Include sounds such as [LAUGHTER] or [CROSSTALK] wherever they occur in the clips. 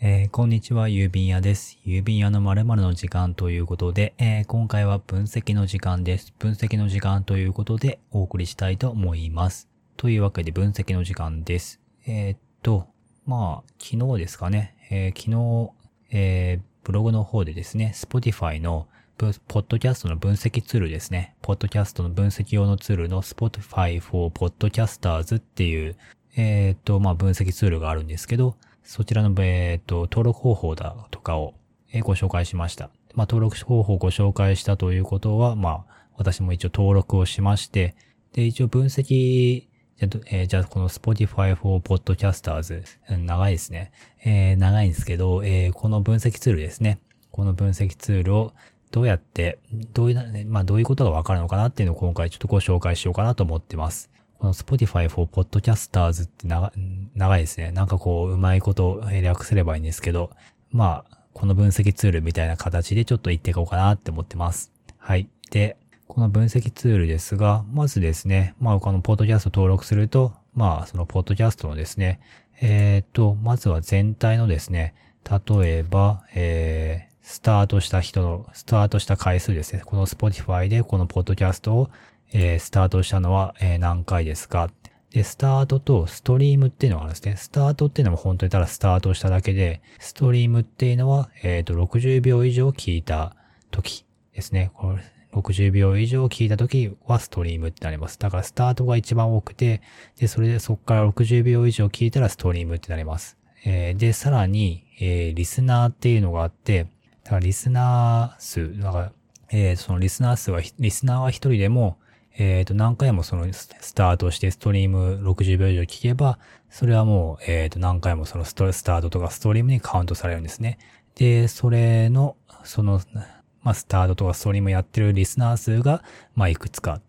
えーこんにちは、郵便屋です。郵便屋の〇〇の時間ということで、えー今回は分析の時間です。分析の時間ということでお送りしたいと思います。というわけで分析の時間です。えーっと、まあ、昨日ですかね、え昨日、えブログの方でですね、Spotify のポッドキャストの分析ツールですね。ポッドキャストの分析用のツールの Spotify for Podcasters っていう、えっと、まあ、分析ツールがあるんですけど、そちらの、えーっと、登録方法だとかを、えご紹介しました。まあ、登録方法をご紹介したということは、まあ、私も一応登録をしまして、で、一応分析、じゃあど、えーじゃこの Spotify for Podcasters、うん長いですね。えー長いんですけど、えーこの分析ツールですね。この分析ツールをどうやって、どういう、まあどういうことがわかるのかなっていうのを今回ちょっとご紹介しようかなと思ってます。この Spotify for Podcasters って長長いですね。なんかこう、うまいことえ略すればいいんですけど、まあ、この分析ツールみたいな形でちょっと言っていこうかなって思ってます。はい。で、この分析ツールですが、まずですね、まあ、このポッドキャスト登録すると、まあ、そのポッドキャストのですね、えーっと、まずは全体のですね、例えば、えー、スタートした人の、スタートした回数ですね。この Spotify でこのポッドキャストを、えースタートしたのは、え何回ですかで、スタートとストリームっていうのがあるんですね。スタートっていうのも本当にただスタートしただけで、ストリームっていうのは、えっ、と、60秒以上聞いた時ですね。これ60秒以上聞いた時はストリームってなります。だからスタートが一番多くて、で、それでそこから60秒以上聞いたらストリームってなります。えーで、さらに、えーリスナーっていうのがあって、だからリスナー数、だから、えーそのリスナー数は、リスナーは一人でも、えっ、と、何回もそのスタートしてストリーム60秒以上聞けば、それはもう、えっ、と、何回もそのストスタートとかストリームにカウントされるんですね。で、それの、その、まあ、スタートとかストリームやってるリスナー数が、まあ、いくつか、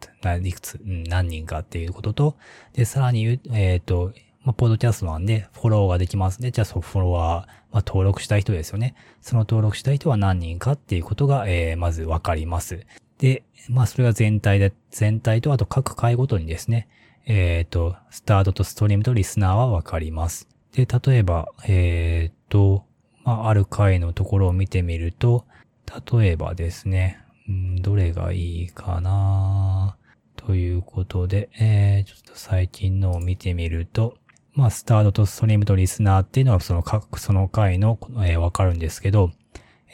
いくつ、何人かっていうことと、で、さらに言う、えっ、と、まあ、ポッドキャストなんで、フォローができますね。じゃあ、そのフォロワー、まあ、登録した人ですよね。その登録した人は何人かっていうことが、えーまずわかります。で、まあ、それが全体で、全体と、あと各回ごとにですね、えっ、と、スタートとストリームとリスナーはわかります。で、例えば、えっ、と、まあ、ある回のところを見てみると、例えばですね、うんどれがいいかなということで、えー、ちょっと最近のを見てみると、まあ、スタートとストリームとリスナーっていうのはその各、その回の、えーわかるんですけど、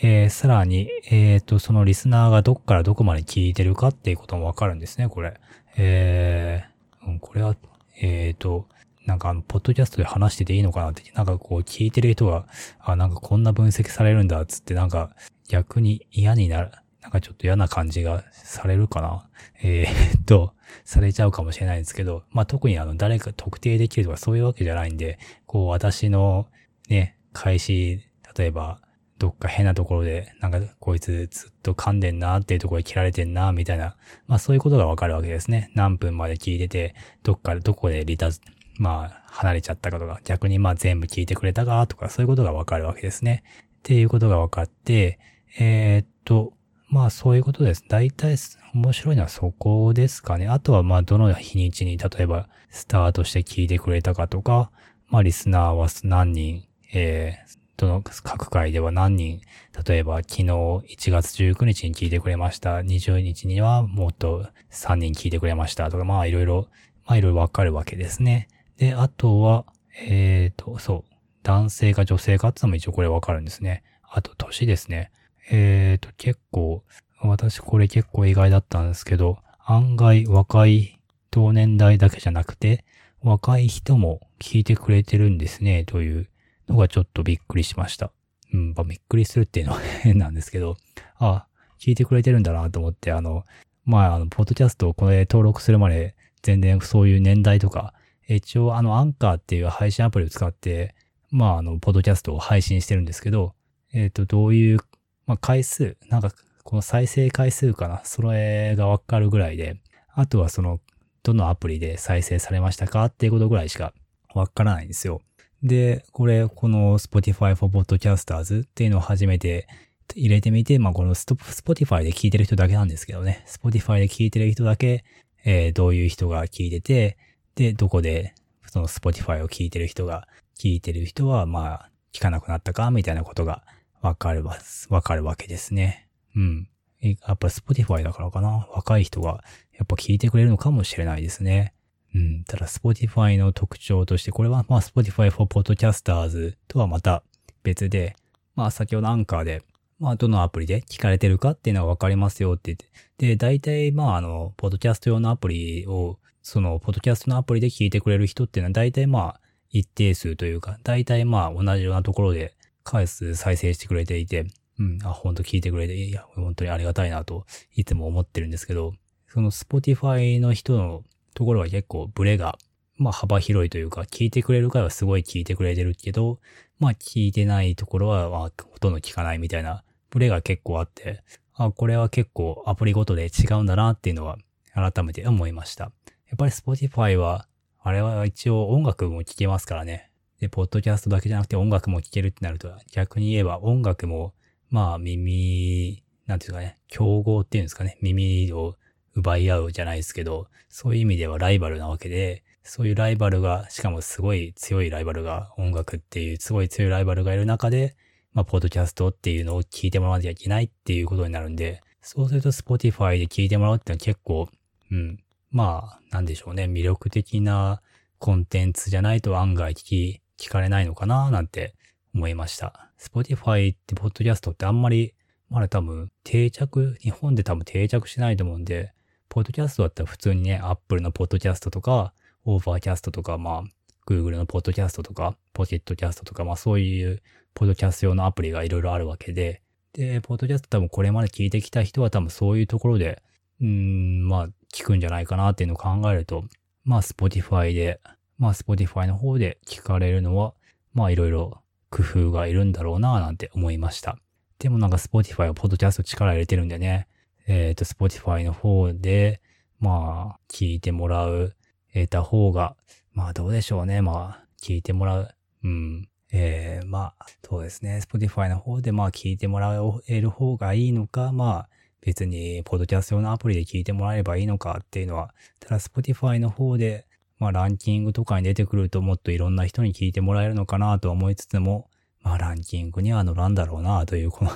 えー、さらに、えっ、と、そのリスナーがどこからどこまで聞いてるかっていうこともわかるんですね、これ。えー、うんこれは、えっ、と、なんかあの、ポッドキャストで話してていいのかなって、なんかこう聞いてる人が、あ、なんかこんな分析されるんだ、つってなんか逆に嫌になる、なんかちょっと嫌な感じがされるかな。えー、っと、されちゃうかもしれないんですけど、まあ、特にあの、誰か特定できるとかそういうわけじゃないんで、こう、私のね、開始、例えば、どっか変なところで、なんか、こいつずっと噛んでんなっていうところで切られてんな、みたいな、まあそういうことがわかるわけですね。何分まで聞いてて、どっかで、どこでリタ、まあ、離れちゃったかとか、逆にまあ全部聞いてくれたかとか、そういうことがわかるわけですね。っていうことが分かって、えーっと、まあそういうことです。大体面白いのはそこですかね。あとはまあどの日にちに例えばスタートして聞いてくれたかとか、まあリスナーは何人、えー、どの各回では何人、例えば昨日1月19日に聞いてくれました。20日にはもっと3人聞いてくれましたとか、まあいろいろ、まあいろいろわかるわけですね。で、あとは、えーと、そう、男性か女性かっていうのも一応これわかるんですね。あと年ですね。えーと、結構、私これ結構意外だったんですけど、案外若い同年代だけじゃなくて、若い人も聞いてくれてるんですね、というのがちょっとびっくりしました。うん、まあ、びっくりするっていうのは [LAUGHS] 変なんですけど、あ、聞いてくれてるんだなと思って、あの、まあ、あの、ポッドキャストをこれ登録するまで全然そういう年代とか、一応あの、アンカーっていう配信アプリを使って、まあ、あの、ポッドキャストを配信してるんですけど、えっ、と、どういう、まあ、回数、なんか、この再生回数かな、それがわかるぐらいで、あとはその、どのアプリで再生されましたかっていうことぐらいしかわからないんですよ。で、これ、この Spotify for Podcasters っていうのを初めて入れてみて、まあ、この Spotify で聞いてる人だけなんですけどね。Spotify で聞いてる人だけ、えーどういう人が聞いてて、で、どこで、その Spotify を聞いてる人が、聞いてる人は、まあ、聞かなくなったかみたいなことがわかるわ、わかるわけですね。うん。やっぱ Spotify だからかな。若い人がやっぱ聞いてくれるのかもしれないですね。うん。ただ Spotify の特徴として、これはまあ Spotify for Podcasters とはまた別で、まあ先ほどアンカーで、まあどのアプリで聞かれてるかっていうのはわかりますよって言って。で、大体まああの、ポッドキャスト用のアプリを、その、ポッドキャストのアプリで聞いてくれる人っていうのは大体まあ一定数というか、大体まあ同じようなところで回数再生してくれていて、うん、あ、ほんと聞いてくれて、いや、本当にありがたいなと、いつも思ってるんですけど、その Spotify の人のところは結構ブレが、まあ幅広いというか、聞いてくれる回はすごい聞いてくれてるけど、まあ聞いてないところは、まあほとんど聞かないみたいな、ブレが結構あって、あ、これは結構アプリごとで違うんだなっていうのは改めて思いました。やっぱり Spotify は、あれは一応音楽も聴けますからね。で、ポッドキャストだけじゃなくて音楽も聴けるってなると、逆に言えば音楽も、まあ耳、なんていうかね、競合っていうんですかね、耳を奪い合うじゃないですけど、そういう意味ではライバルなわけで、そういうライバルが、しかもすごい強いライバルが、音楽っていうすごい強いライバルがいる中で、まあ、ポッドキャストっていうのを聞いてもらわなきゃいけないっていうことになるんで、そうすると Spotify で聞いてもらうってのは結構、うん、まあ、なんでしょうね、魅力的なコンテンツじゃないと案外聞き、聞かれないのかななんて思いました。Spotify ってポッドキャストってあんまり、まだ多分定着、日本で多分定着しないと思うんで、ポッドキャストだったら普通にね、Apple のポッドキャストとか、 Overcast とか、まあ、Google のポッドキャストとか、ポケットキャストとか、まあそういうポッドキャスト用のアプリがいろいろあるわけで、で、ポッドキャスト多分これまで聞いてきた人は多分そういうところで、うーん、まあ聞くんじゃないかなっていうのを考えると、まあ Spotify で、まあ Spotify の方で聞かれるのは、まあいろいろ工夫がいるんだろうななんて思いました。でもなんか Spotify はポッドキャスト力入れてるんでね、えっ、ー、と、Spotify の方で、まあ、聞いてもらう、得た方が、まあどうでしょうね。まあ、聞いてもらう。うん。えー、まあ、そうですね。Spotify の方でまあ聞いてもらえる方がいいのか、まあ、別に、ポッドキャスト用のアプリで聞いてもらえればいいのかっていうのは、ただ Spotify の方で、まあランキングとかに出てくるともっといろんな人に聞いてもらえるのかなと思いつつも、あランキングには乗らんだろうなという、この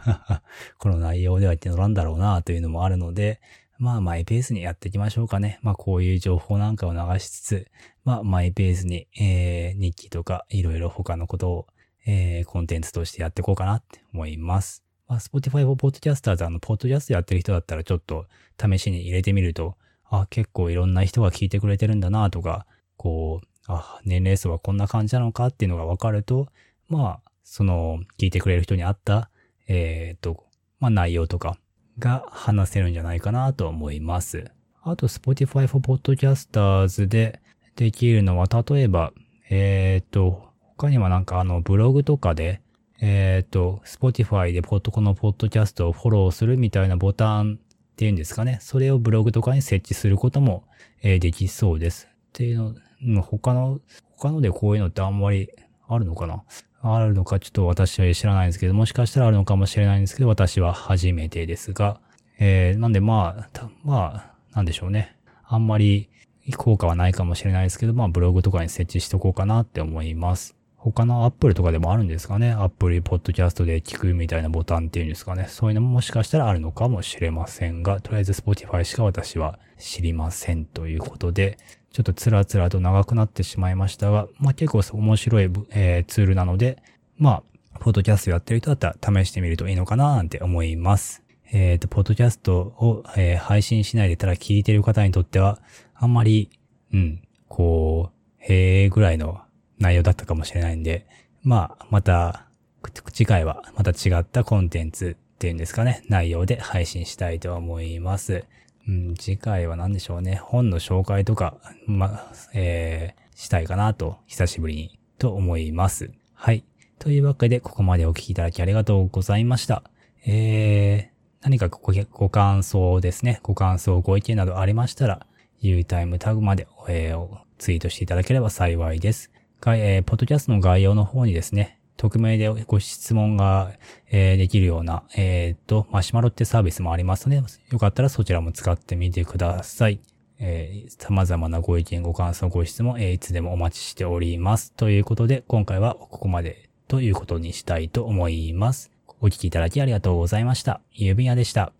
[LAUGHS] この内容では言って乗らんだろうなというのもあるので、まあマイペースにやっていきましょうかね。まあこういう情報なんかを流しつつ、まあマイペースに、えー、日記とかいろいろ他のことを、えー、コンテンツとしてやっていこうかなって思います。まあ Spotify for Podcasters あの、ポッドキャストやってる人だったらちょっと試しに入れてみると、あ、結構いろんな人が聞いてくれてるんだなとか、こう、あ、年齢層はこんな感じなのかっていうのがわかると、まあ、その、聞いてくれる人に合った、えっ、と、まあ内容とかが話せるんじゃないかなと思います。あと、Spotify for Podcasters でできるのは、例えば、えっ、と、他にはなんかあの、ブログとかで、えっ、ー、と、Spotify でポッドこのポッドキャストをフォローするみたいなボタンっていうんですかね。それをブログとかに設置することも、えー、できそうです。っていうの、他の、他のでこういうのってあんまりあるのかな？あるのかちょっと私は知らないんですけど、もしかしたらあるのかもしれないんですけど、私は初めてですが、えー、なんでまあ、まあ、なんでしょうね。あんまり効果はないかもしれないですけど、まあブログとかに設置しとこうかなって思います。他のアップルとかでもあるんですかね。アップルポッドキャストで聞くみたいなボタンっていうんですかね。そういうのももしかしたらあるのかもしれませんが、とりあえず Spotify しか私は知りませんということで、ちょっとつらつらと長くなってしまいましたが、まあ結構面白い、えー、ツールなので、まあ、ポッドキャストやってる人だったら試してみるといいのかななんて思います。えっ、ー、と、ポッドキャストを、えー、配信しないでただ聞いてる方にとっては、あんまり、うん、こう、へえぐらいの内容だったかもしれないんで、まあ、また、次回はまた違ったコンテンツっていうんですかね、内容で配信したいと思います。うん、次回は何でしょうね。本の紹介とか、ま、えー、したいかなと、久しぶりに、と思います。はい。というわけで、ここまでお聞きいただきありがとうございました。えー、何かごご感想ですね。ご感想、ご意見などありましたら、U タイムタグまで、えー、ツイートしていただければ幸いです。えー、ポッドキャストの概要の方にですね、匿名でご質問が、えー、できるような、えっ、と、マシュマロってサービスもありますので、よかったらそちらも使ってみてください。えー、様々なご意見、ご感想、ご質問、えー、いつでもお待ちしております。ということで、今回はここまでということにしたいと思います。お聞きいただきありがとうございました。郵便屋でした。